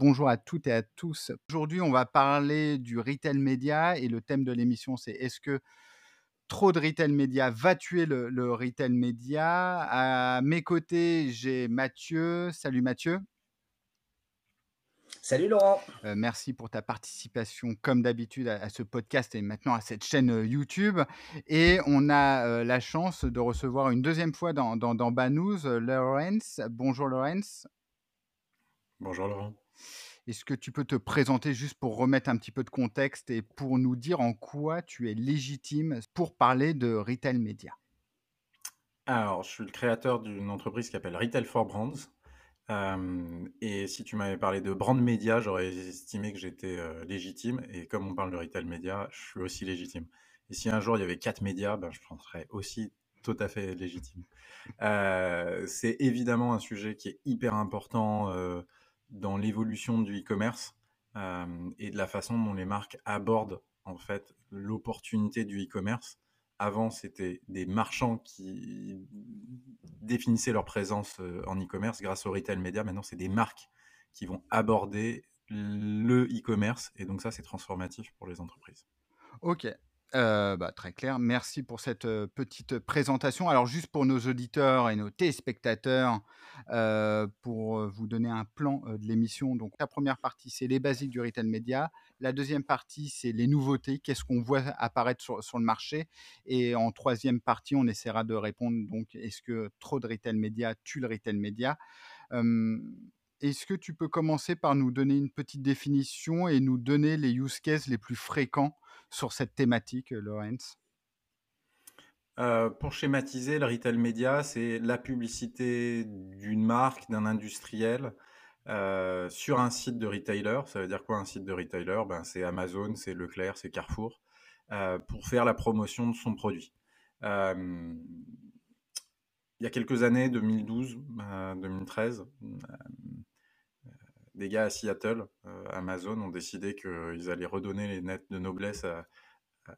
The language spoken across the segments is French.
Bonjour à toutes et à tous. Aujourd'hui, on va parler du retail média et le thème de l'émission, c'est est-ce que trop de retail média va tuer le, le retail média? À mes côtés, j'ai Mathieu. Salut Mathieu. Salut Laurent. Euh, merci pour ta participation, comme d'habitude, à, à ce podcast et maintenant à cette chaîne euh, YouTube. Et on a euh, la chance de recevoir une deuxième fois dans, dans, dans Banous, euh, Laurence. Bonjour Laurence. Bonjour Laurent. Est-ce que tu peux te présenter juste pour remettre un petit peu de contexte et pour nous dire en quoi tu es légitime pour parler de retail média? Alors, je suis le créateur d'une entreprise qui s'appelle Retail for Brands. Et si tu m'avais parlé de brand média, j'aurais estimé que j'étais légitime. Et comme on parle de retail média, je suis aussi légitime. Et si un jour il y avait quatre médias, ben, je serais aussi tout à fait légitime. Euh, c'est évidemment un sujet qui est hyper important dans l'évolution du e-commerce euh, et de la façon dont les marques abordent en fait l'opportunité du e-commerce. Avant, c'était des marchands qui définissaient leur présence euh, en e-commerce grâce au retail média. Maintenant, c'est des marques qui vont aborder le e-commerce et donc ça, c'est transformatif pour les entreprises. Ok, bah, très clair. Merci pour cette petite présentation. Alors, juste pour nos auditeurs et nos téléspectateurs, pour vous donner un plan de l'émission. Donc, la première partie, c'est les basiques du retail média. La deuxième partie, c'est les nouveautés. Qu'est-ce qu'on voit apparaître sur, le marché? Et en troisième partie, on essaiera de répondre. Donc, est-ce que trop de retail média tue le retail média? Est-ce que tu peux commencer par nous donner une petite définition et nous donner les use cases les plus fréquents sur cette thématique, euh, Lorenz Euh, pour schématiser, le retail média, c'est la publicité d'une marque, d'un industriel euh, sur un site de retailer. Ça veut dire quoi un site de retailer? Ben, C'est Amazon, c'est Leclerc, c'est Carrefour, euh, pour faire la promotion de son produit. Il y a quelques années, 2012, euh, 2013, euh, des gars à Seattle, euh, Amazon, ont décidé qu'ils allaient redonner les lettres de noblesse à, à-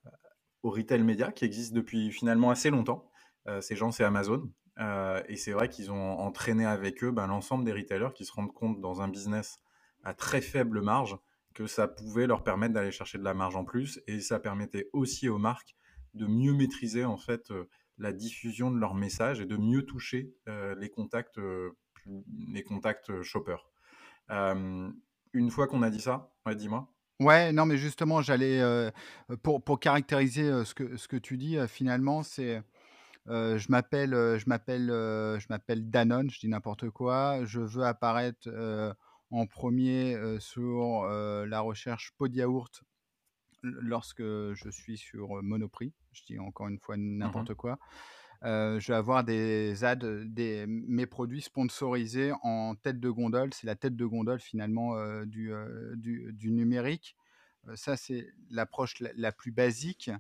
au retail média qui existe depuis finalement assez longtemps. Euh, ces gens, c'est Amazon. Euh, et c'est vrai qu'ils ont entraîné avec eux ben, l'ensemble des retailers qui se rendent compte dans un business à très faible marge que ça pouvait leur permettre d'aller chercher de la marge en plus. Et ça permettait aussi aux marques de mieux maîtriser en fait la diffusion de leurs messages et de mieux toucher les contacts, les contacts shoppers. Euh, une fois qu'on a dit ça, ouais, dis-moi. Ouais, non, mais justement, j'allais euh, pour, pour caractériser euh, ce que, ce que tu dis, euh, finalement, c'est euh, je m'appelle je m'appelle je m'appelle Danone, je dis n'importe quoi, je veux apparaître en premier sur la recherche pot de yaourt lorsque je suis sur Monoprix, je dis encore une fois n'importe Mhm. quoi. Euh, je vais avoir des ads, euh, des, mes produits sponsorisés en tête de gondole. C'est la tête de gondole finalement euh, du, du, du numérique. Ça, c'est l'approche la, la plus basique.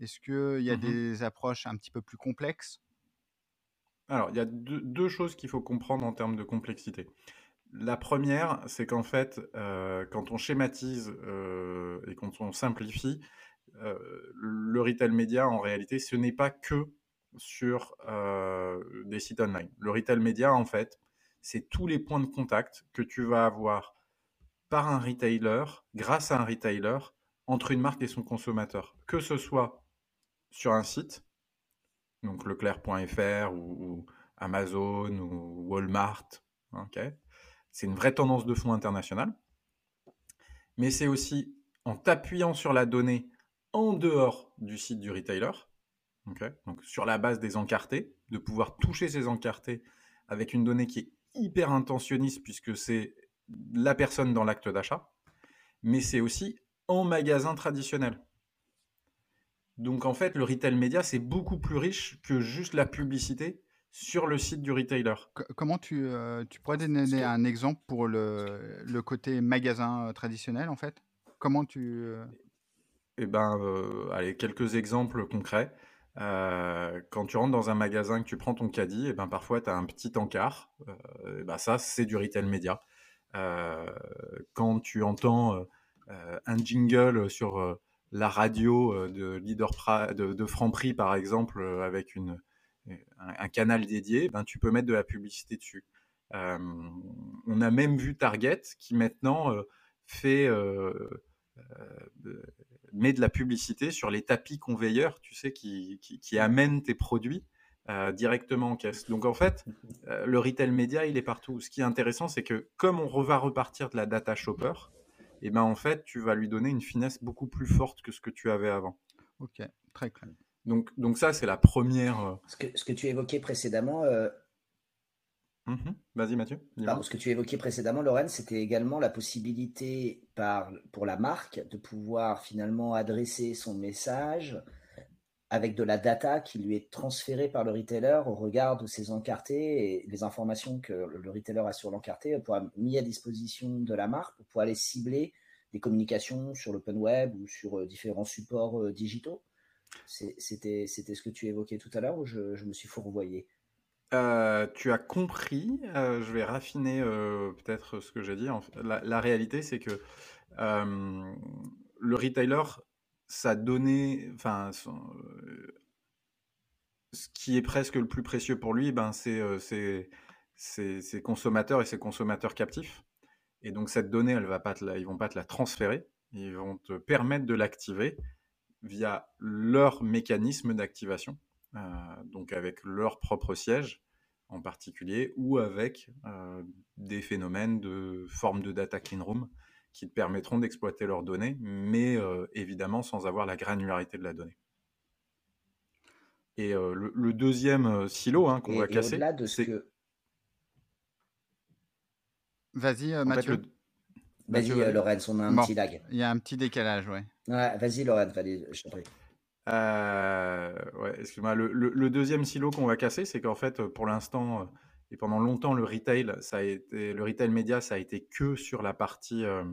Est-ce qu'il y a Mhm. des approches un petit peu plus complexes? Alors, il y a deux, deux choses qu'il faut comprendre en termes de complexité. La première, c'est qu'en fait, euh, quand on schématise euh, et quand on simplifie, euh, le retail média, en réalité, ce n'est pas que sur euh, des sites online. Le retail média, en fait, c'est tous les points de contact que tu vas avoir par un retailer, grâce à un retailer, entre une marque et son consommateur. Que ce soit sur un site, donc leclerc.fr ou, Amazon ou Walmart, ok c'est une vraie tendance de fond internationale, mais c'est aussi en t'appuyant sur la donnée en dehors du site du retailer, ok donc sur la base des encartés, de pouvoir toucher ces encartés avec une donnée qui est hyper intentionniste puisque c'est la personne dans l'acte d'achat, mais c'est aussi en magasin traditionnel. Donc en fait, le retail média, c'est beaucoup plus riche que juste la publicité sur le site du retailer. comment tu, tu pourrais donner un exemple pour le, le côté magasin traditionnel en fait? Comment tu... Eh ben, allez, quelques exemples concrets. Quand tu rentres dans un magasin, que tu prends ton caddie, et eh ben, parfois tu as un petit encart. Euh, ben, ça, c'est du retail média. quand tu entends un jingle sur la radio de leader de, de Franprix, par exemple, avec une, un, canal dédié, ben, tu peux mettre de la publicité dessus. on a même vu Target qui maintenant fait met de la publicité sur les tapis conveilleurs, tu sais, qui, qui, amènent tes produits directement en caisse. Donc en fait, le retail média, il est partout. Ce qui est intéressant, c'est que comme on va repartir de la data shopper, et eh ben en fait, tu vas lui donner une finesse beaucoup plus forte que ce que tu avais avant. Ok, très clair. Donc, donc ça, c'est la première. Ce que, ce que tu évoquais précédemment, euh, Mmh Vas-y Mathieu. ce que tu évoquais précédemment, Lorraine, c'était également la possibilité pour la marque de pouvoir finalement adresser son message avec de la data qui lui est transférée par le retailer au regard de ses encartés et les informations que le retailer a sur l'encarté pour mis à disposition de la marque pour pouvoir aller cibler des communications sur l'open web ou sur euh, différents supports euh, digitaux. C'était ce que tu évoquais tout à l'heure ou je me suis fourvoyé? Euh, tu as compris, euh, je vais raffiner, euh, peut-être ce que j'ai dit. la réalité, c'est que, le retailer, sa donnée ce qui est presque le plus précieux pour lui, ben, c'est, ses consommateurs et ses consommateurs captifs et donc cette donnée, elle va pas ils vont pas te la transférer, ils vont te permettre de l'activer via leur mécanisme d'activation. Euh, donc avec leur propre siège en particulier, ou avec euh, des phénomènes de forme de data clean room qui te permettront d'exploiter leurs données, mais euh, évidemment sans avoir la granularité de la donnée. Et le, deuxième silo hein, qu'on va casser, c'est... Que... Vas-y, Mathieu. Vas-y, Lorenz, on a un petit lag. Il y a un petit décalage, ouais. ouais vas-y, Lorenz, je t'en prie. Euh, ouais, excuse-moi. Le, deuxième silo qu'on va casser, c'est qu'en fait, pour l'instant, euh, et pendant longtemps, le retail, ça a été, le retail média, ça a été que sur la partie, euh,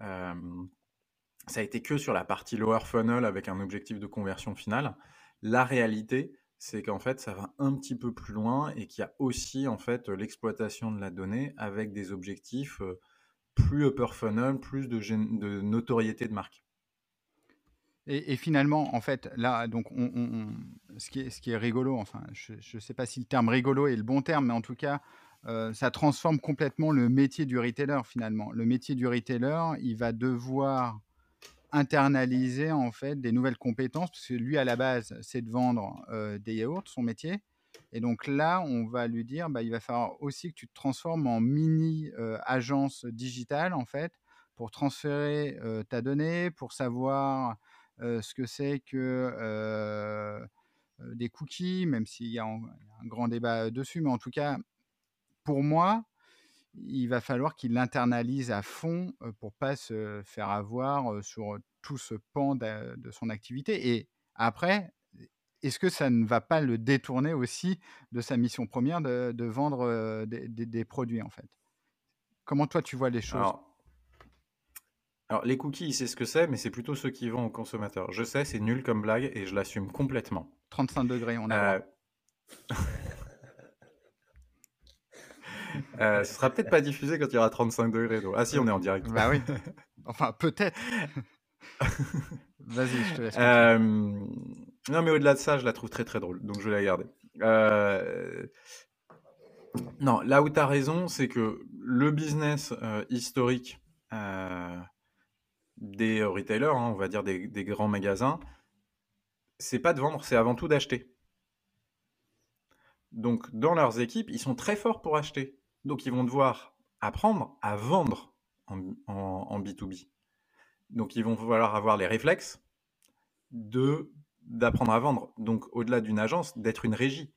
ça a été que sur la partie lower funnel avec un objectif de conversion finale. La réalité, c'est qu'en fait, ça va un petit peu plus loin et qu'il y a aussi en fait l'exploitation de la donnée avec des objectifs plus upper funnel, plus de, de notoriété de marque. Et, finalement, en fait, là, donc, on, ce, qui est, ce qui est rigolo, enfin, je ne sais pas si le terme rigolo est le bon terme, mais en tout cas, euh, ça transforme complètement le métier du retailer, finalement. Le métier du retailer, il va devoir internaliser, en fait, des nouvelles compétences, parce que lui, à la base, c'est de vendre euh, des yaourts, son métier. Et donc là, on va lui dire, bah, il va falloir aussi que tu te transformes en mini euh, agence digitale, en fait, pour transférer ta donnée, pour savoir ce que c'est que des cookies, même s'il y a un, grand débat dessus, mais en tout cas, pour moi, il va falloir qu'il l'internalise à fond pour pas se faire avoir sur tout ce pan de, son activité. Et après, est-ce que ça ne va pas le détourner aussi de sa mission première de, vendre des, produits en fait? Comment toi tu vois les choses? Les cookies, il sait ce que c'est, mais c'est plutôt ceux qui vont aux consommateurs. Je sais, c'est nul comme blague et je l'assume complètement. 35 degrés, on a. Euh... euh, ce sera peut-être pas diffusé quand il y aura 35 degrés. Ah si, on est en direct. Bah oui. Enfin, peut-être. Vas-y, je te laisse. Euh, non, mais au-delà de ça, je la trouve très très drôle, donc je vais la garder. Euh, non, là où tu as raison, c'est que le business historique des retailers, hein, on va dire des, grands magasins, c'est pas de vendre, c'est avant tout d'acheter. Donc dans leurs équipes, ils sont très forts pour acheter. Donc ils vont devoir apprendre à vendre en, en, B2B. Donc ils vont falloir avoir les réflexes d'apprendre à vendre. Donc au-delà d'une agence, d'être une régie.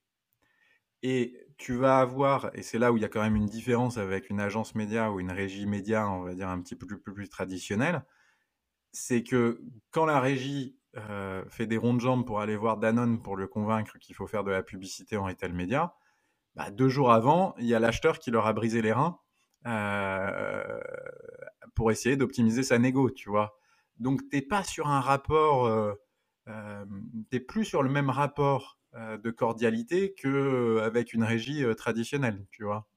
Et tu vas avoir, et c'est là où il y a quand même une différence avec une agence média ou une régie média, on va dire un petit peu plus, plus traditionnelle, c'est que quand la régie fait des ronds de jambes pour aller voir Danone pour le convaincre qu'il faut faire de la publicité en retail média, bah, deux jours avant, il y a l'acheteur qui leur a brisé les reins pour essayer d'optimiser sa négo, tu vois. Donc, t'es pas sur un rapport, t'es plus sur le même rapport de cordialité qu'avec une régie traditionnelle, tu vois.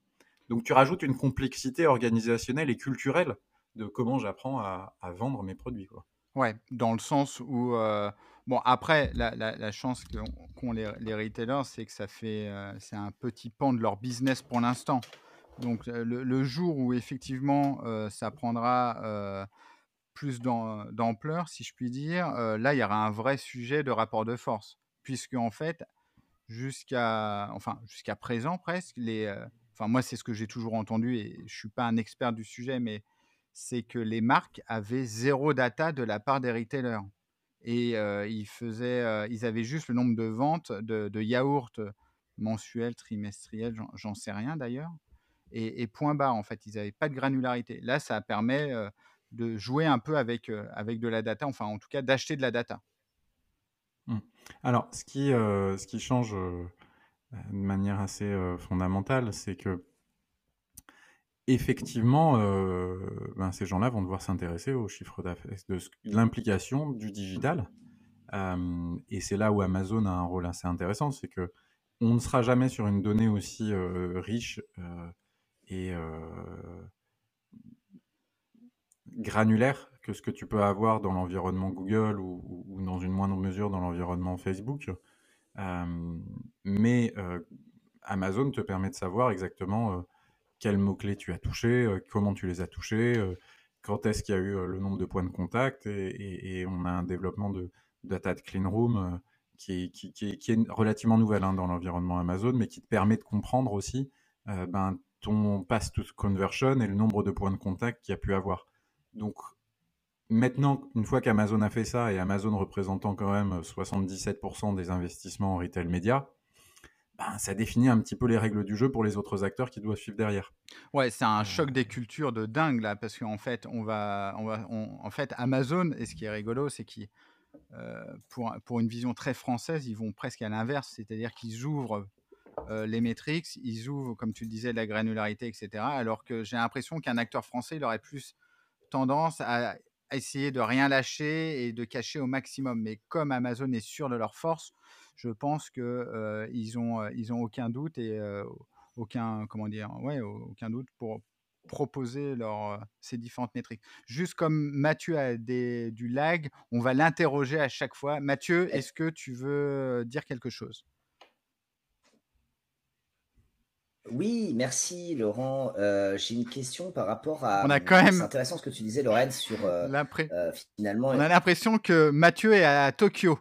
Donc, tu rajoutes une complexité organisationnelle et culturelle de comment j'apprends à, vendre mes produits, quoi. Ouais, dans le sens où bon après la, chance qu'ont les, les, retailers, c'est que ça fait c'est un petit pan de leur business pour l'instant. Donc le, jour où effectivement ça prendra plus d'ampleur, si je puis dire, là il y aura un vrai sujet de rapport de force, puisque en fait jusqu'à enfin jusqu'à présent presque les enfin moi c'est ce que j'ai toujours entendu et je suis pas un expert du sujet, mais c'est que les marques avaient zéro data de la part des retailers. Et ils, faisaient, ils avaient juste le nombre de ventes de, yaourts mensuels, trimestriels, j'en sais rien d'ailleurs. Et, point barre, en fait, ils n'avaient pas de granularité. Là, ça permet de jouer un peu avec, avec de la data, enfin en tout cas d'acheter de la data. Mmh. Alors, ce qui, ce qui change de manière assez fondamentale, c'est que effectivement, euh, ben, ces gens-là vont devoir s'intéresser aux chiffres d'affaires, de l'implication du digital. Euh, et c'est là où Amazon a un rôle assez intéressant, c'est que on ne sera jamais sur une donnée aussi euh, riche et granulaire que ce que tu peux avoir dans l'environnement Google ou, dans une moindre mesure dans l'environnement Facebook. mais Amazon te permet de savoir exactement quels mots-clés tu as touchés, euh, comment tu les as touchés, euh, quand est-ce qu'il y a eu euh, le nombre de points de contact. Et, on a un développement de data de clean room qui, est, relativement nouvelle hein, dans l'environnement Amazon, mais qui te permet de comprendre aussi ben, ton pass to conversion et le nombre de points de contact qu'il y a pu avoir. Donc, maintenant, une fois qu'Amazon a fait ça, et Amazon représentant quand même 77% des investissements en retail média, ben, ça définit un petit peu les règles du jeu pour les autres acteurs qui doivent suivre derrière. Ouais, c'est un choc des cultures de dingue là, parce qu'en fait, on va, on va, en fait, Amazon, et ce qui est rigolo, c'est qu'ils, euh, pour, pour une vision très française, ils vont presque à l'inverse, c'est-à-dire qu'ils ouvrent euh, les métriques, ils ouvrent, comme tu le disais, la granularité, etc. Alors que j'ai l'impression qu'un acteur français, il aurait plus tendance à essayer de rien lâcher et de cacher au maximum. Mais comme Amazon est sûr de leur force, je pense que ils ont ils ont aucun doute et aucun comment dire ouais aucun doute pour proposer leur, ces différentes métriques. Juste comme Mathieu a des, du lag, on va l'interroger à chaque fois. Mathieu, est-ce que tu veux dire quelque chose? Oui, merci Laurent. J'ai une question par rapport à. On a quand même. C'est intéressant ce que tu disais, Lorraine, sur finalement. On a l'impression que Mathieu est à Tokyo.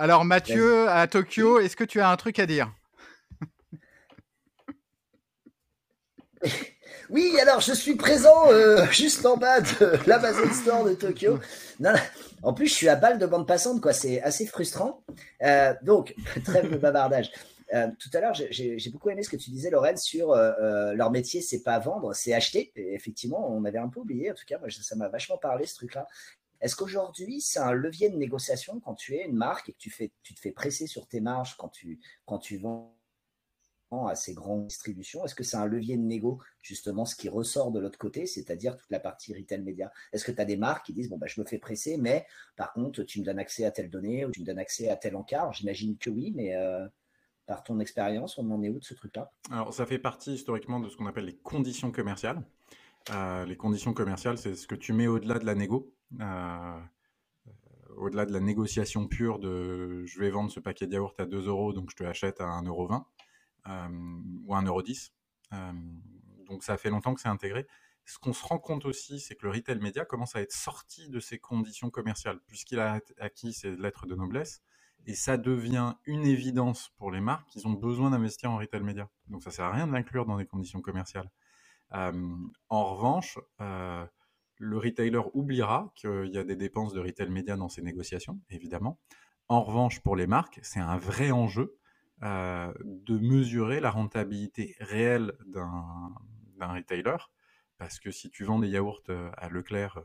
Alors Mathieu, à Tokyo, est-ce que tu as un truc à dire? Oui, alors je suis présent euh, juste en bas de l'Amazon Store de Tokyo. en plus, je suis à balle de bande passante, quoi. C'est assez frustrant. Euh, donc, trêve de bavardage. Euh, tout à l'heure, j'ai beaucoup aimé ce que tu disais, Lorraine, sur leur métier, c'est pas vendre, c'est acheter. effectivement, on avait un peu oublié. En tout cas, moi, ça m'a vachement parlé ce truc-là. Est-ce qu'aujourd'hui, c'est un levier de négociation quand tu es une marque et que tu, te fais presser sur tes marges quand tu, quand tu vends à ces grandes distributions? Est-ce que c'est un levier de négo, justement, ce qui ressort de l'autre côté, c'est-à-dire toute la partie retail média? Est-ce que tu as des marques qui disent, bon, bah, je me fais presser, mais par contre, tu me donnes accès à telle donnée ou tu me donnes accès à tel encart? J'imagine que oui, mais euh, par ton expérience, on en est où de ce truc-là? Alors, ça fait partie historiquement de ce qu'on appelle les conditions commerciales. Euh, les conditions commerciales, c'est ce que tu mets au-delà de la négo. Euh, au-delà de la négociation pure de je vais vendre ce paquet de yaourt à 2 euros, donc je te l'achète à 1,20 euro euh, ou 1,10 euro. Euh, donc ça fait longtemps que c'est intégré. Ce qu'on se rend compte aussi, c'est que le retail média commence à être sorti de ses conditions commerciales, puisqu'il a acquis ses lettres de noblesse, et ça devient une évidence pour les marques qu'ils ont besoin d'investir en retail média. Donc ça sert à rien de l'inclure dans des conditions commerciales. en revanche, le retailer oubliera qu'il y a des dépenses de retail média dans ses négociations, évidemment. En revanche, pour les marques, c'est un vrai enjeu euh, de mesurer la rentabilité réelle d'un retailer. Parce que si tu vends des yaourts euh, à Leclerc euh,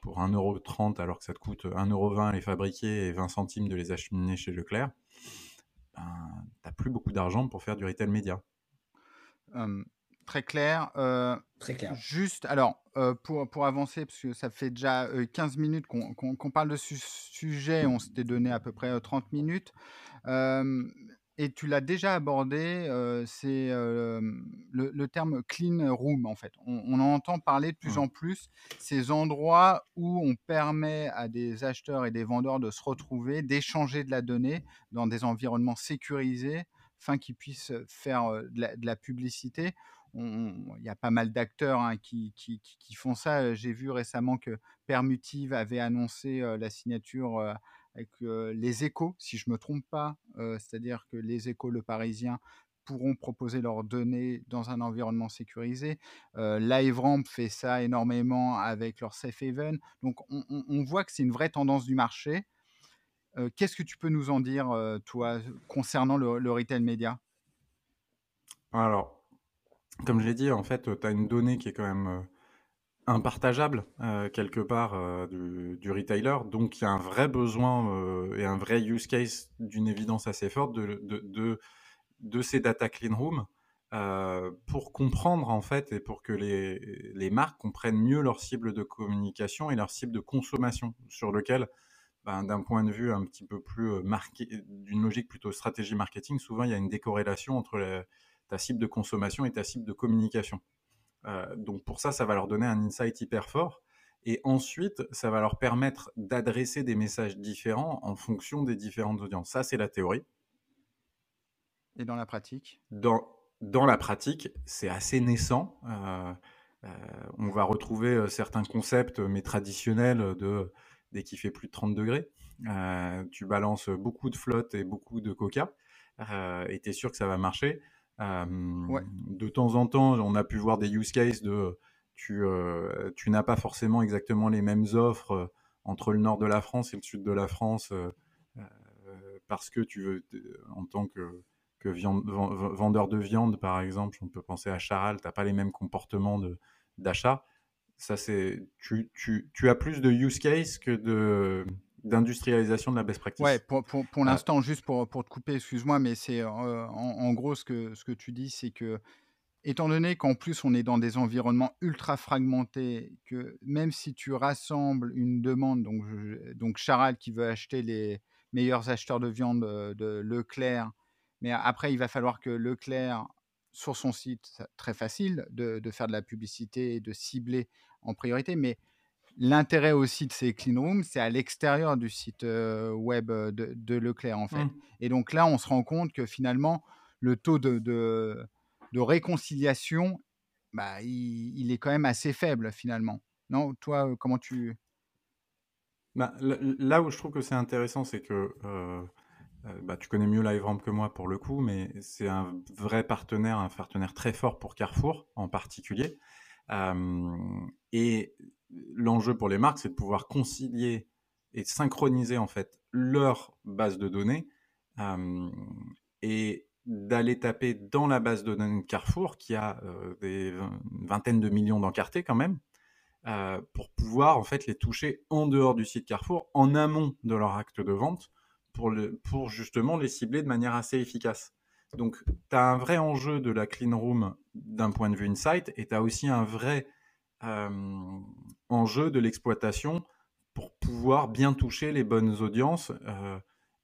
pour 1,30€ alors que ça te coûte 1,20€ les fabriquer et 20 centimes de les acheminer chez Leclerc, ben, tu n'as plus beaucoup d'argent pour faire du retail média. Très clair. très clair. Juste, alors, pour, pour avancer, parce que ça fait déjà 15 minutes qu'on parle de ce sujet, on s'était donné à peu près 30 minutes. Et tu l'as déjà abordé, c'est le, terme clean room en fait. On, en entend parler de plus en plus, ces endroits où on permet à des acheteurs et des vendeurs de se retrouver, d'échanger de la donnée dans des environnements sécurisés, afin qu'ils puissent faire de la, publicité. Il y a pas mal d'acteurs hein, qui, font ça. J'ai vu récemment que Permutive avait annoncé la signature avec les échos, si je ne me trompe pas, c'est-à-dire que les échos, le Parisien, pourront proposer leurs données dans un environnement sécurisé. LiveRamp fait ça énormément avec leur Safe Haven. Donc on, voit que c'est une vraie tendance du marché. Qu'est-ce que tu peux nous en dire, toi, concernant le, le retail média? Alors, comme je l'ai dit, en fait, tu as une donnée qui est quand même impartageable euh, quelque part euh, du, retailer. Donc il y a un vrai besoin euh, et un vrai use case d'une évidence assez forte de, ces data clean room pour comprendre en fait et pour que les, les, marques comprennent mieux leur cible de communication et leur cible de consommation sur lequel ben, d'un point de vue un petit peu plus marqué, d'une logique plutôt stratégie marketing, souvent il y a une décorrélation entre ta cible de consommation et ta cible de communication. Euh, donc pour ça, ça va leur donner un insight hyper fort. Et ensuite, ça va leur permettre d'adresser des messages différents en fonction des différentes audiences. Ça, c'est la théorie. Et dans la pratique? Dans, dans la pratique, c'est assez naissant. Euh, euh, on va retrouver certains concepts, mais traditionnels, de dès qu'il fait plus de 30 degrés. tu balances beaucoup de flotte et beaucoup de coca, et tu es sûr que ça va marcher. De temps en temps, on a pu voir des use cases de tu, n'as pas forcément exactement les mêmes offres entre le nord de la France et le sud de la France parce que tu veux, en tant que, vendeur de viande, par exemple, on peut penser à Charal, tu n'as pas les mêmes comportements d'achat. Ça, c'est, tu, tu, as plus de use case que de, d'industrialisation de la best practice. Ouais, pour, pour, pour euh, l'instant, juste pour, pour, te couper, excuse-moi, mais c'est euh, en, gros ce que, ce que tu dis, c'est que étant donné qu'en plus on est dans des environnements ultra fragmentés, que même si tu rassembles une demande, donc, donc Charal qui veut acheter les meilleurs acheteurs de viande euh, de Leclerc, mais après il va falloir que Leclerc sur son site, très facile de, de faire de la publicité et de cibler en priorité, mais L'intérêt aussi de ces clean rooms, c'est à l'extérieur du site web de, Leclerc, en fait. Mmh. Et donc là, on se rend compte que finalement, le taux de, de, réconciliation, bah, il, est quand même assez faible, finalement. Non, toi, comment tu... Bah, là où je trouve que c'est intéressant, c'est que bah, tu connais mieux LiveRamp que moi pour le coup, mais c'est un vrai partenaire, un partenaire très fort pour Carrefour en particulier. Et l'enjeu pour les marques, c'est de pouvoir concilier et synchroniser en fait leur base de données et d'aller taper dans la base de données de Carrefour qui a des vingtaines de millions d'encartés quand même pour pouvoir en fait les toucher en dehors du site Carrefour en amont de leur acte de vente pour justement les cibler de manière assez efficace. Donc tu as un vrai enjeu de la clean room d'un point de vue insight et tu as aussi un vrai enjeu de l'exploitation pour pouvoir bien toucher les bonnes audiences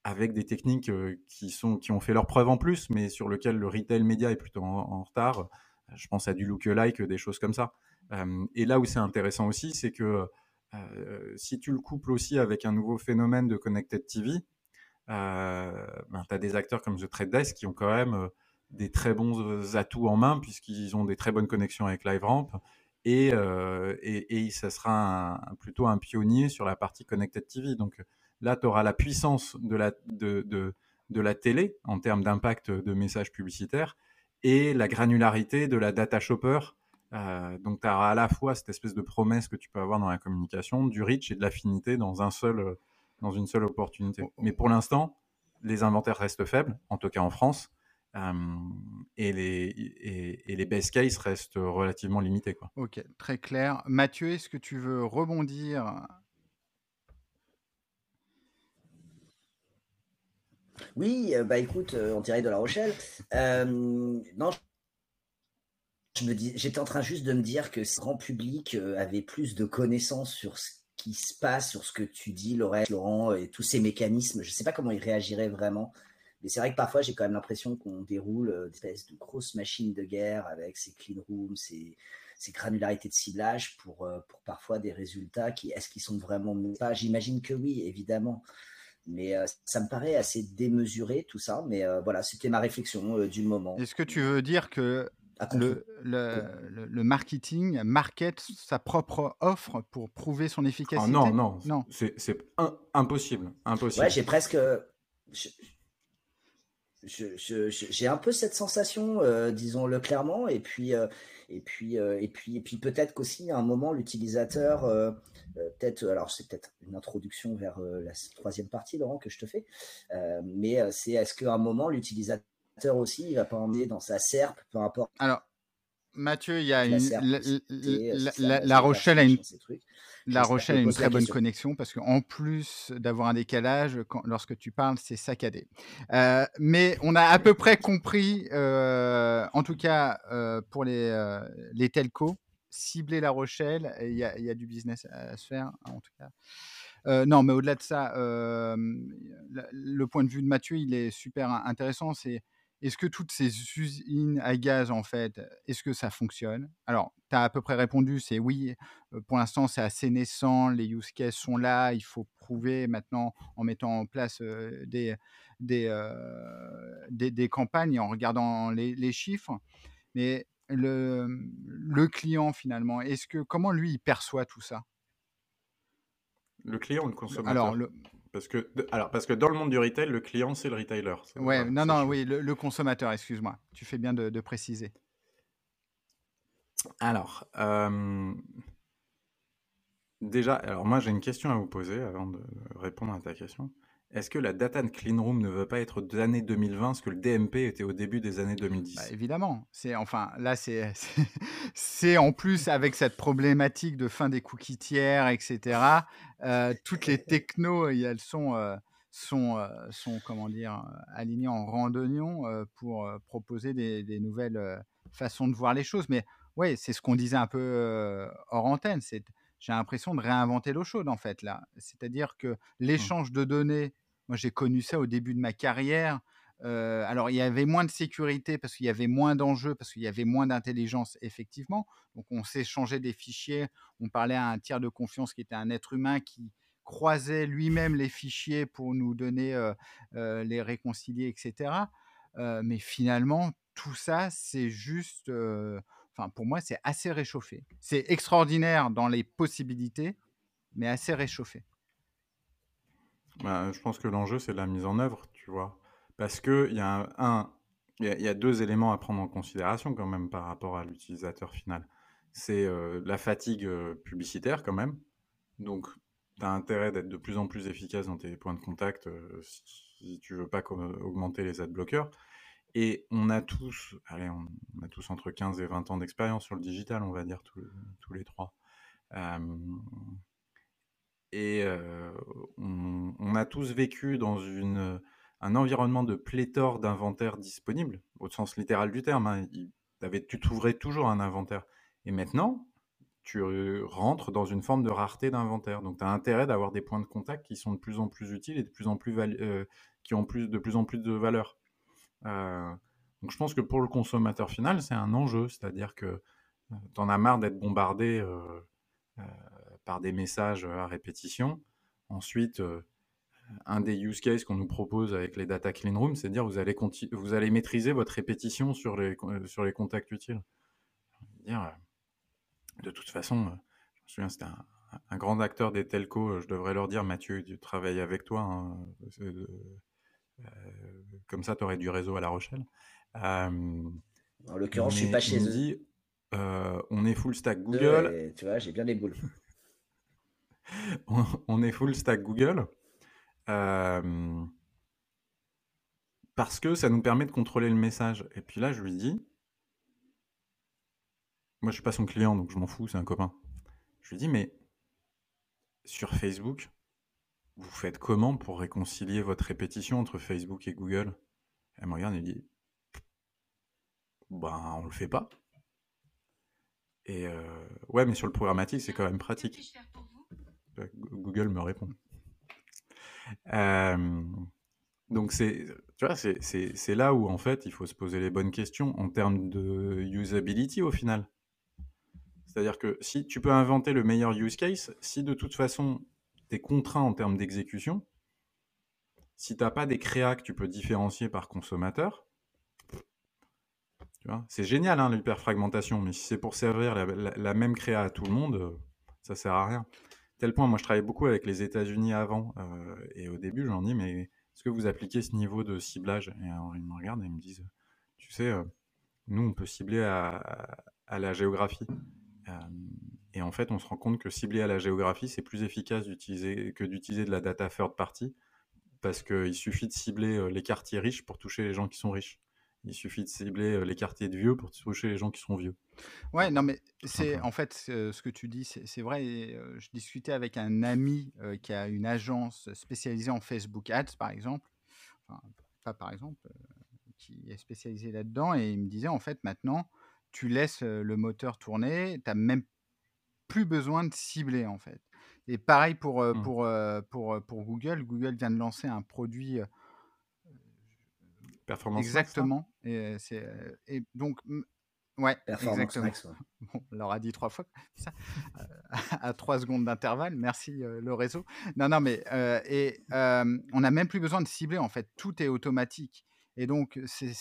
avec des techniques qui, sont, qui ont fait leur preuve en plus, mais sur lesquelles le retail média est plutôt en, retard. Je pense à du lookalike, des choses comme ça. et là où c'est intéressant aussi, c'est que si tu le couples aussi avec un nouveau phénomène de connected TV, ben, tu as des acteurs comme The Trade Desk qui ont quand même des très bons atouts en main puisqu'ils ont des très bonnes connexions avec LiveRamp et, euh, et, et, ça sera plutôt un pionnier sur la partie Connected TV. Donc là, tu auras la puissance de la, de, de, la télé en termes d'impact de messages publicitaires et la granularité de la data shopper. Euh, donc tu auras à la fois cette espèce de promesse que tu peux avoir dans la communication, du reach et de l'affinité dans, un seul, dans une seule opportunité. Mais pour l'instant, les inventaires restent faibles, en tout cas en France. Euh, et, les, et, les best case restent relativement limités. Quoi. Ok, très clair. Mathieu, est-ce que tu veux rebondir? Oui, bah écoute, on dirait de La Rochelle. non, je me dis, j'étais en train juste de me dire que ce grand public avait plus de connaissances sur ce qui se passe, sur ce que tu dis, Laurent, et tous ces mécanismes. Je ne sais pas comment ils réagiraient vraiment. Mais c'est vrai que parfois, j'ai quand même l'impression qu'on déroule des espèces de grosses machines de guerre avec ces clean rooms, ces, ces granularités de ciblage pour, pour parfois des résultats qui, est-ce qu'ils sont vraiment pas? J'imagine que oui, évidemment. Mais ça me paraît assez démesuré tout ça. Mais voilà, c'était ma réflexion du moment. Est-ce que tu veux dire que le, le, le, marketing market sa propre offre pour prouver son efficacité Non, non, non. C'est impossible. impossible. Ouais, j'ai presque. J'ai un peu cette sensation, disons-le clairement, et puis, et puis, et puis, et puis peut-être qu'aussi à un moment l'utilisateur euh, peut-être, alors c'est peut-être une introduction vers euh, la troisième partie, Laurent, que je te fais, euh, mais c'est est-ce qu'à un moment, l'utilisateur aussi, il va pas emmener dans sa SERP, peu importe. Alors, Mathieu, il y a une, la, Rochelle a une, la Rochelle a une très bonne connexion parce qu'en plus d'avoir un décalage, quand, lorsque tu parles, c'est saccadé. mais on a à peu près compris, en tout cas pour les, les telcos, cibler La Rochelle, il y, a du business à se faire, en tout cas. Euh, non, mais au-delà de ça, le point de vue de Mathieu, il est super intéressant. C'est est-ce que toutes ces usines à gaz, en fait, est-ce que ça fonctionne? Alors, tu as à peu près répondu, c'est oui. Pour l'instant, c'est assez naissant, les use cases sont là, il faut prouver maintenant en mettant en place des, des, des, campagnes et en regardant les, les chiffres. Mais le, le client finalement Est-ce que comment lui il perçoit tout ça? Le client ou le consommateur? Alors, Parce que, alors, parce que dans le monde du retail, le client, c'est le retailer. Ouais, non, non, oui, le, consommateur, excuse-moi. Tu fais bien de, préciser. Alors, déjà, alors moi, j'ai une question à vous poser avant de répondre à ta question. Est-ce que la data de Cleanroom ne veut pas être d'année 2020, ce que le DMP était au début des années 2010 bah, Évidemment. C'est enfin là, c'est c'est en plus avec cette problématique de fin des cookies tiers, etc. Euh, toutes les technos, elles sont euh, sont, euh, sont comment dire alignées en randonnion pour proposer des, nouvelles façons de voir les choses. Mais oui, c'est ce qu'on disait un peu hors antenne. C'est j'ai l'impression de réinventer l'eau chaude en fait là. C'est-à-dire que mmh. l'échange de données moi, j'ai connu ça au début de ma carrière. alors, il y avait moins de sécurité parce qu'il y avait moins d'enjeux, parce qu'il y avait moins d'intelligence, effectivement. Donc, on s'échangeait des fichiers. On parlait à un tiers de confiance qui était un être humain qui croisait lui-même les fichiers pour nous donner, les réconcilier, etc. mais finalement, tout ça, c'est juste. Enfin, pour moi, c'est assez réchauffé. C'est extraordinaire dans les possibilités, mais assez réchauffé. Bah, je pense que l'enjeu, c'est la mise en œuvre, tu vois. Parce qu'il y, a un, il y, a deux éléments à prendre en considération quand même par rapport à l'utilisateur final. C'est euh, la fatigue euh, publicitaire quand même. Donc, tu as intérêt d'être de plus en plus efficace dans tes points de contact euh, si tu veux pas augmenter les adblockers. Et on a tous, allez, on, a tous entre 15 et 20 ans d'expérience sur le digital, on va dire tous, les trois. Et on, a tous vécu dans un environnement de pléthore d'inventaires disponibles, au sens littéral du terme. Hein. tu trouverais toujours un inventaire. Et maintenant, tu rentres dans une forme de rareté d'inventaire. Donc, tu as intérêt d'avoir des points de contact qui sont de plus en plus utiles et de plus en plus qui ont de plus en plus de valeur. Donc, je pense que pour le consommateur final, c'est un enjeu. C'est-à-dire que tu en as marre d'être bombardé par des messages à répétition. Ensuite, un des use cases qu'on nous propose avec les data clean room, c'est de dire vous allez, vous allez maîtriser votre répétition sur les, sur les contacts utiles. Dire, de toute façon, je me souviens, c'était un, grand acteur des telcos, je devrais leur dire Mathieu, tu travailles avec toi. Hein, comme ça, tu aurais du réseau à La Rochelle. en l'occurrence, je suis pas chez eux. Dit, on est full stack Google. tu vois, j'ai bien les boules. on est full stack Google. Euh, parce que ça nous permet de contrôler le message. Et puis là, je lui dis, moi je suis pas son client, donc je m'en fous, c'est un copain. Je lui dis, mais sur Facebook, vous faites comment pour réconcilier votre répétition entre Facebook et Google? Elle me regarde et dit, ben on le fait pas. Et euh, ouais, mais sur le programmatique, c'est quand même pratique. Google me répond. Euh, donc c'est, tu vois, c'est là où en fait il faut se poser les bonnes questions en termes de usability au final. C'est-à-dire que si tu peux inventer le meilleur use case, si de toute façon tu contraint en termes d'exécution, si tu n'as pas des créas que tu peux différencier par consommateur, c'est génial hein, l'hyperfragmentation, mais si c'est pour servir la, même créa à tout le monde, euh, ça sert à rien. Tel point, moi je travaillais beaucoup avec les États-Unis avant, euh, et au début j'en dis, mais est-ce que vous appliquez ce niveau de ciblage? Et alors ils me regardent et ils me disent, tu sais, euh, nous on peut cibler à, la géographie. Et en fait, on se rend compte que cibler à la géographie, c'est plus efficace que d'utiliser de la data third party, parce qu'il suffit de cibler les quartiers riches pour toucher les gens qui sont riches. Il suffit de cibler les quartiers de vieux pour toucher les gens qui sont vieux. Ouais, non, mais c'est en fait ce que tu dis, c'est vrai. je discutais avec un ami qui a une agence spécialisée en Facebook Ads, par exemple. Enfin, pas par exemple, qui est spécialisé là-dedans. Et il me disait, en fait, maintenant, tu laisses le moteur tourner, tu n'as même plus besoin de cibler, en fait. Et pareil pour, mmh. pour, pour, pour Google. Google vient de lancer un produit Performance Exactement. et, c'est, et donc, ouais, exactement. Bon, on leur a dit trois fois ça, à trois secondes d'intervalle. Merci le réseau. Non, non, mais et on n'a même plus besoin de cibler en fait. Tout est automatique. Et donc c'est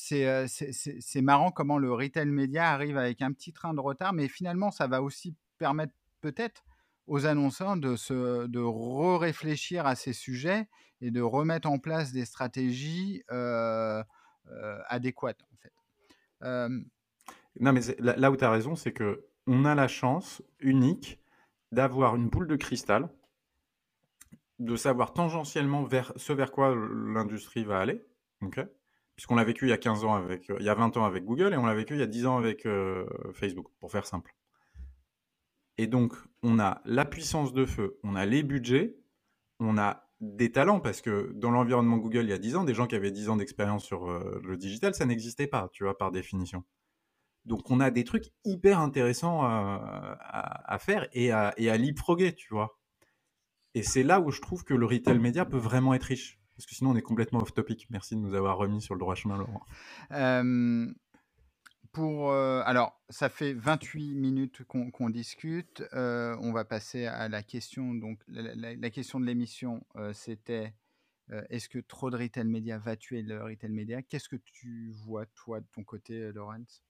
c'est, marrant comment le retail média arrive avec un petit train de retard, mais finalement ça va aussi permettre peut-être aux annonceurs de, se, de re-réfléchir à ces sujets et de remettre en place des stratégies adéquates. En fait. Non, mais là, où tu as raison, c'est que on a la chance unique d'avoir une boule de cristal, de savoir tangentiellement vers ce vers quoi l'industrie va aller, puisqu'on l'a vécu il y a 15 ans avec, il y a 20 ans avec Google et on l'a vécu il y a 10 ans avec Facebook, pour faire simple. Et donc, on a la puissance de feu, on a les budgets, on a des talents, parce que dans l'environnement Google, il y a 10 ans, des gens qui avaient 10 ans d'expérience sur euh, le digital, ça n'existait pas, tu vois, par définition. Donc, on a des trucs hyper intéressants à, faire et à, et tu vois. Et c'est là où je trouve que le retail média peut vraiment être riche. Parce que sinon, on est complètement off topic. Merci de nous avoir remis sur le droit chemin, Laurent. Pour, alors, ça fait 28 minutes qu'on discute. on va passer à la question. Donc, la, question de l'émission, c'était est-ce que trop de retail média va tuer le retail média Qu'est-ce que tu vois, toi, de ton côté, Laurence?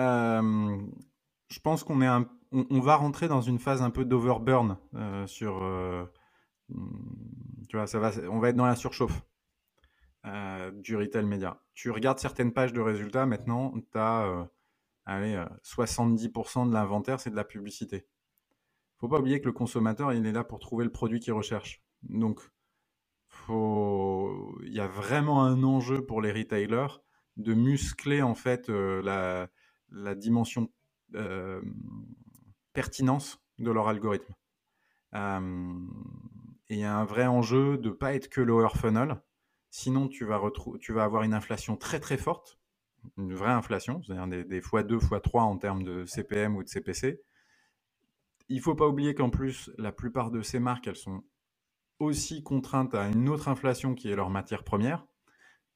Je pense qu'on est on, va rentrer dans une phase un peu d'overburn sur. On va être dans la surchauffe. Euh, du retail média. Tu regardes certaines pages de résultats, maintenant, tu as euh, allez, 70% euh, de l'inventaire, c'est de la publicité. faut pas oublier que le consommateur, il est là pour trouver le produit qu'il recherche. Donc, il y a vraiment un enjeu pour les retailers de muscler en fait la, dimension pertinence de leur algorithme. Il y a un vrai enjeu de ne pas être que lower funnel, Sinon, tu vas, avoir une inflation très très forte, une vraie inflation, c'est-à-dire des, des x2, x3 en termes de CPM ou de CPC. Il ne faut pas oublier qu'en plus, la plupart de ces marques, elles sont aussi contraintes à une autre inflation qui est leur matière première.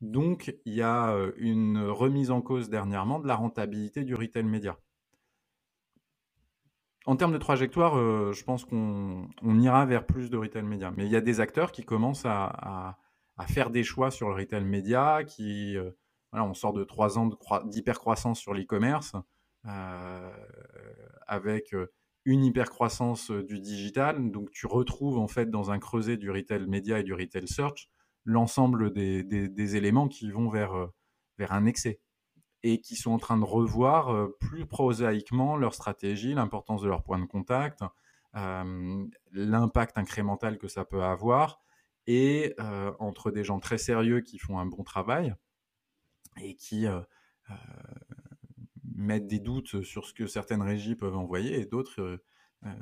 Donc, il y a euh, une remise en cause dernièrement de la rentabilité du retail média. En termes de trajectoire, euh, je pense qu'on ira vers plus de retail média. Mais il y a des acteurs qui commencent à, faire des choix sur le retail média, qui, euh, voilà, on sort de trois ans d'hypercroissance sur l'e-commerce, euh, avec une hypercroissance du digital. Donc, tu retrouves en fait dans un creuset du retail média et du retail search l'ensemble des, des, éléments qui vont vers, vers un excès et qui sont en train de revoir plus prosaïquement leur stratégie, l'importance de leur point de contact, l'impact incrémental que ça peut avoir et entre des gens très sérieux qui font un bon travail et qui mettent des doutes sur ce que certaines régies peuvent envoyer et d'autres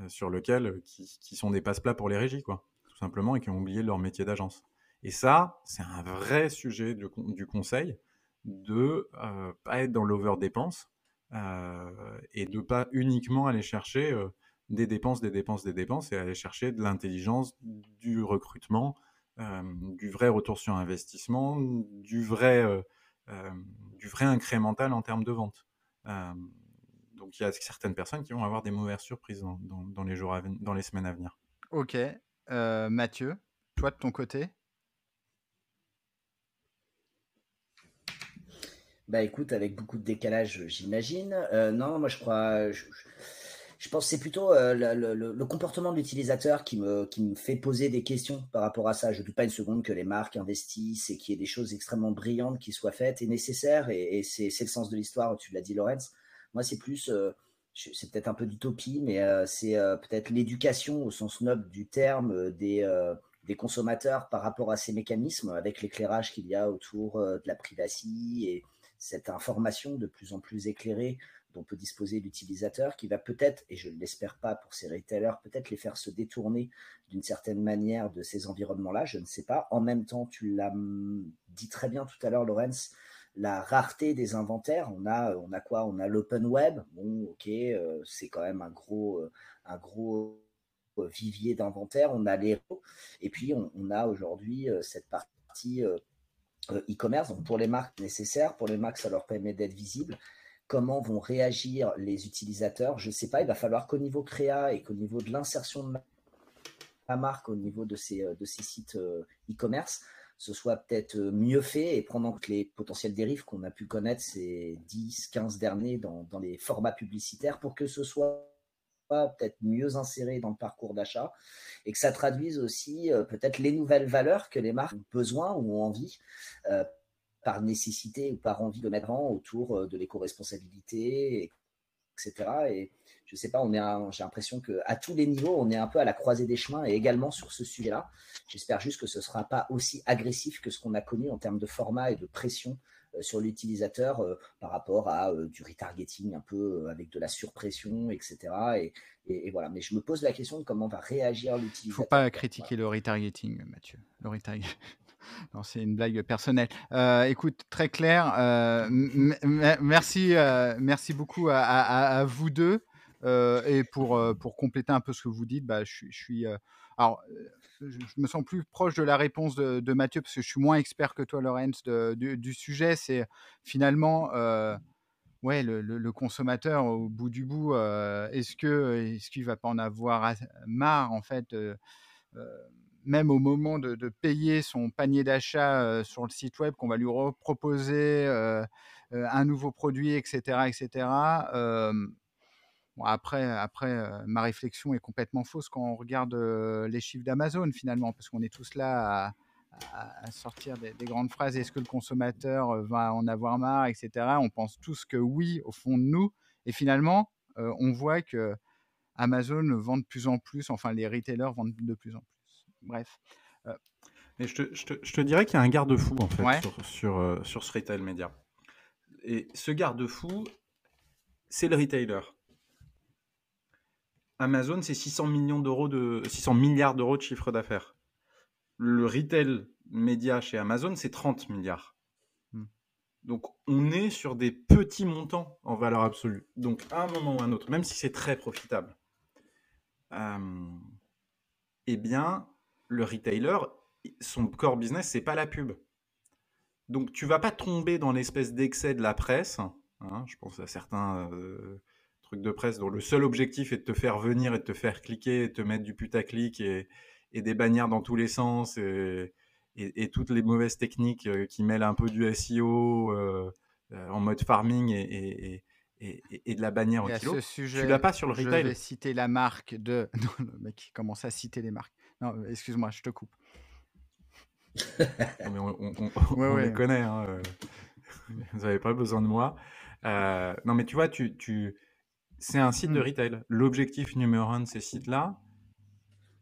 sur lesquels qui, sont des passe-plats pour les régies, quoi, tout simplement, et qui ont oublié leur métier d'agence. Et ça, c'est un vrai sujet du conseil de ne pas être dans l'over-dépense et de pas uniquement aller chercher des dépenses, des dépenses, des dépenses et aller chercher de l'intelligence, du recrutement, du vrai retour sur investissement, du vrai, du vrai incrémental en termes de vente. donc il y a certaines personnes qui vont avoir des mauvaises surprises dans, les, jours dans les semaines à venir. Ok. Mathieu, toi de ton côté Bah écoute, avec beaucoup de décalage, j'imagine. Euh, non, moi je crois. Je, pense que c'est plutôt euh, le, comportement de l'utilisateur qui me, qui me fait poser des questions par rapport à ça. Je ne doute pas une seconde que les marques investissent et qu'il y ait des choses extrêmement brillantes qui soient faites et nécessaires. Et, c'est le sens de l'histoire, tu l'as dit, Lorenz. Moi, c'est plus. Euh, c'est peut-être un peu d'utopie, mais c'est peut-être l'éducation au sens noble du terme des, des consommateurs par rapport à ces mécanismes, avec l'éclairage qu'il y a autour de la privacy et cette information de plus en plus éclairée dont peut disposer l'utilisateur, qui va peut-être, et je ne l'espère pas pour ces retailers, peut-être les faire se détourner d'une certaine manière de ces environnements-là, je ne sais pas. En même temps, tu l'as dit très bien tout à l'heure, Lorenz, la rareté des inventaires. On a, on a quoi? On a l'open web. Bon, ok, euh, c'est quand même un gros, euh, un gros euh, vivier d'inventaire. On a les et puis on, a aujourd'hui cette partie e-commerce, donc pour les marques nécessaires, pour les marques, ça leur permet d'être visibles. Comment vont réagir les utilisateurs? Je ne sais pas, il va falloir qu'au niveau créa et qu'au niveau de l'insertion de la marque, au niveau de ces, euh, sites euh, e-commerce, ce soit peut-être mieux fait et prendre en compte les potentielles dérives qu'on a pu connaître ces 10, 15 derniers dans les formats publicitaires pour que ce soit peut-être mieux inséré dans le parcours d'achat et que ça traduise aussi euh, peut-être les nouvelles valeurs que les marques ont besoin ou ont envie euh, par nécessité ou par envie de mettre en autour euh, de l'éco-responsabilité, etc. Et je sais pas, on est, j'ai l'impression que à tous les niveaux, on est un peu à la croisée des chemins et également sur ce sujet-là. J'espère juste que ce sera pas aussi agressif que ce qu'on a connu en termes de format et de pression sur l'utilisateur euh, par rapport à euh, du retargeting un peu avec de la surpression, etc. Et, et, voilà. Mais je me pose la question de comment va réagir l'utilisateur. Il ne faut pas critiquer le retargeting, Mathieu. Le retargeting. Non, c'est une blague personnelle. écoute, très clair. merci, merci beaucoup à, vous deux. et pour, pour compléter un peu ce que vous dites, bah, je, je suis. alors, je, me sens plus proche de la réponse de, Mathieu parce que je suis moins expert que toi, Lorenz, du, sujet. C'est finalement, euh, ouais, le, consommateur au bout du bout. Euh, est-ce que est-ce qu'il va pas en avoir marre en fait euh, même au moment de, payer son panier d'achat sur le site web, qu'on va lui proposer un nouveau produit, etc., etc après, après ma réflexion est complètement fausse quand on regarde les chiffres d'Amazon finalement, parce qu'on est tous là à, sortir des, grandes phrases. Est-ce que le consommateur va en avoir marre, etc. On pense tous que oui, au fond de nous. Et finalement, on voit que Amazon vend de plus en plus, enfin les retailers vendent de plus en plus. Bref. Mais je te, je te, je te dirais qu'il y a un garde-fou en fait sur, sur, sur ce retail média. Et ce garde-fou, c'est le retailer. Amazon, c'est 600 millions d'euros de 600 milliards d'euros de chiffre d'affaires. Le retail média chez Amazon, c'est 30 milliards. Hmm. Donc, on est sur des petits montants en valeur absolue. Donc, à un moment ou à un autre, même si c'est très profitable, euh, eh bien, le retailer, son core business, c'est pas la pub. Donc, tu vas pas tomber dans l'espèce d'excès de la presse. Hein, je pense à certains euh, de presse dont le seul objectif est de te faire venir et de te faire cliquer, et te mettre du putaclic et, et des bannières dans tous les sens et, et, toutes les mauvaises techniques euh, qui mêlent un peu du SEO euh, euh, en mode farming et, et, de la bannière au kilo. Sujet, tu l'as pas sur le retail. Je vais citer la marque de. Non, le mec qui commence à citer les marques. Non, excuse-moi, je te coupe. on, les connaît. Hein, vous n'avez pas besoin de moi. non, mais tu vois, tu, tu, c'est un site de mmh. retail. L'objectif numéro un de ces sites-là,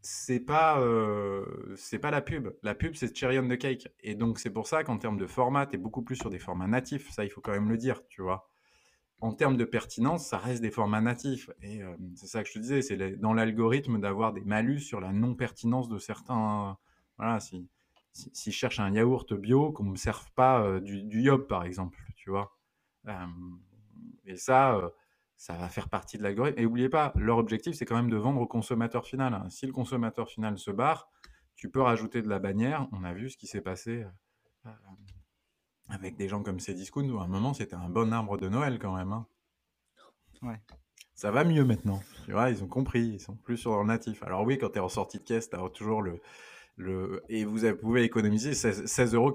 c'est pas, euh, c'est pas la pub. La pub, c'est cherry on the cake. Et donc, c'est pour ça qu'en termes de format, tu es beaucoup plus sur des formats natifs. Ça, il faut quand même le dire, tu vois. En termes de pertinence, ça reste des formats natifs. Et euh, c'est ça que je te disais, c'est dans l'algorithme d'avoir des malus sur la non-pertinence de certains. Voilà, si, si, je cherche un yaourt bio, qu'on ne me serve pas euh, du, du yob, par exemple, tu vois. et ça ça va faire partie de l'algorithme. Et n'oubliez pas, leur objectif, c'est quand même de vendre au consommateur final. Si le consommateur final se barre, tu peux rajouter de la bannière. On a vu ce qui s'est passé euh, avec des gens comme Cdiscount, où à un moment, c'était un bon arbre de Noël quand même. Hein. Ouais. Ça va mieux maintenant. Tu vois, ils ont compris, ils sont plus sur leur natif. Alors oui, quand tu es en sortie de caisse, tu as toujours le, le... Et vous pouvez économiser 16,47 euros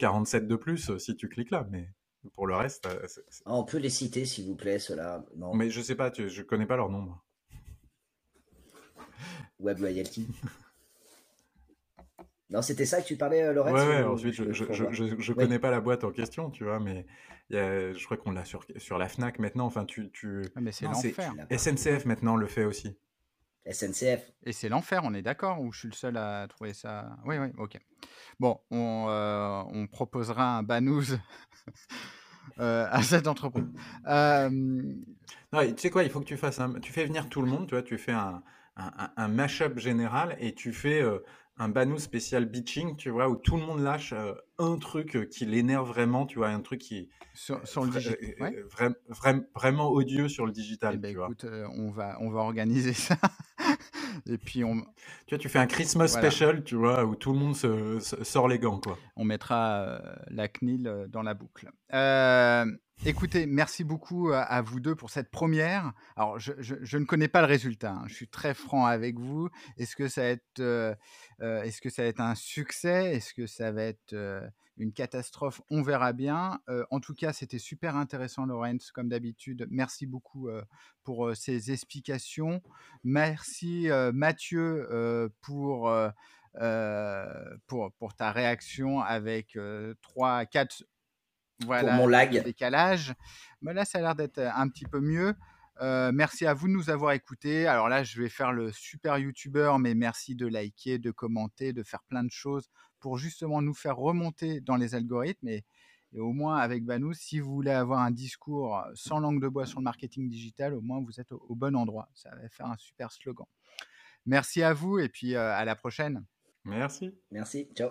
de plus euh, si tu cliques là, mais pour le reste. Euh, ah, on peut les citer, s'il vous plaît, ceux-là. Mais je sais pas, tu, je connais pas leur nom. Web Loyalty. non, c'était ça que tu parlais, euh, Laurent Ouais, ouais, ensuite, je, je, je, connais pas la boîte en question, tu vois, mais y a, je crois qu'on l'a sur, sur la Fnac maintenant. Enfin, tu. tu... Ah, mais c'est l'enfer. SNCF maintenant le fait aussi. SNCF. Et c'est l'enfer, on est d'accord Ou je suis le seul à trouver ça? Oui, oui, ok. Bon, on, euh, on proposera un banous euh, à cette entreprise. Euh... Non, tu sais quoi, il faut que tu fasses un... Tu fais venir tout le monde, tu vois, tu fais un, un, un mash-up général et tu fais euh, un banous spécial bitching, tu vois, où tout le monde lâche un truc qui l'énerve vraiment, tu vois, un truc qui... Sur, sur le digital. Ouais. vraiment odieux sur le digital, eh ben, tu écoute, on, va, on va organiser ça. Et puis on. Tu vois, tu fais un Christmas special, tu vois, où tout le monde se, sort les gants, quoi. On mettra euh, la CNIL euh, dans la boucle. Euh, écoutez, merci beaucoup à, vous deux pour cette première. Alors, je, je, ne connais pas le résultat. Hein. Je suis très franc avec vous. Est-ce que ça va être, est-ce que ça va être un succès? Est-ce que ça va être une catastrophe, on verra bien. en tout cas, c'était super intéressant, Laurence, comme d'habitude. Merci beaucoup pour ces explications. Merci, Mathieu, pour, pour, pour, ta réaction avec 3, 4 voilà, pour mon lag. décalage. Mais là, ça a l'air d'être un petit peu mieux. merci à vous de nous avoir écoutés. Alors là, je vais faire le super youtubeur, mais merci de liker, de commenter, de faire plein de choses pour justement nous faire remonter dans les algorithmes. Et, au moins, avec Banous, si vous voulez avoir un discours sans langue de bois sur le marketing digital, au moins vous êtes au, bon endroit. Ça va faire un super slogan. Merci à vous et puis à la prochaine. Merci. Merci. Ciao.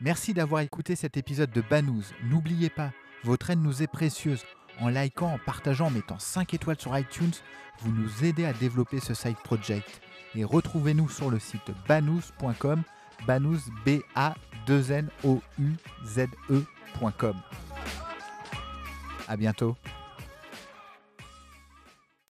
Merci d'avoir écouté cet épisode de Banous. N'oubliez pas, votre aide nous est précieuse. En likant, en partageant, en mettant 5 étoiles sur iTunes, vous nous aidez à développer ce site project. Et retrouvez-nous sur le site banous.com Banous, B-A-2-N-O-U-Z-E.com. À bientôt.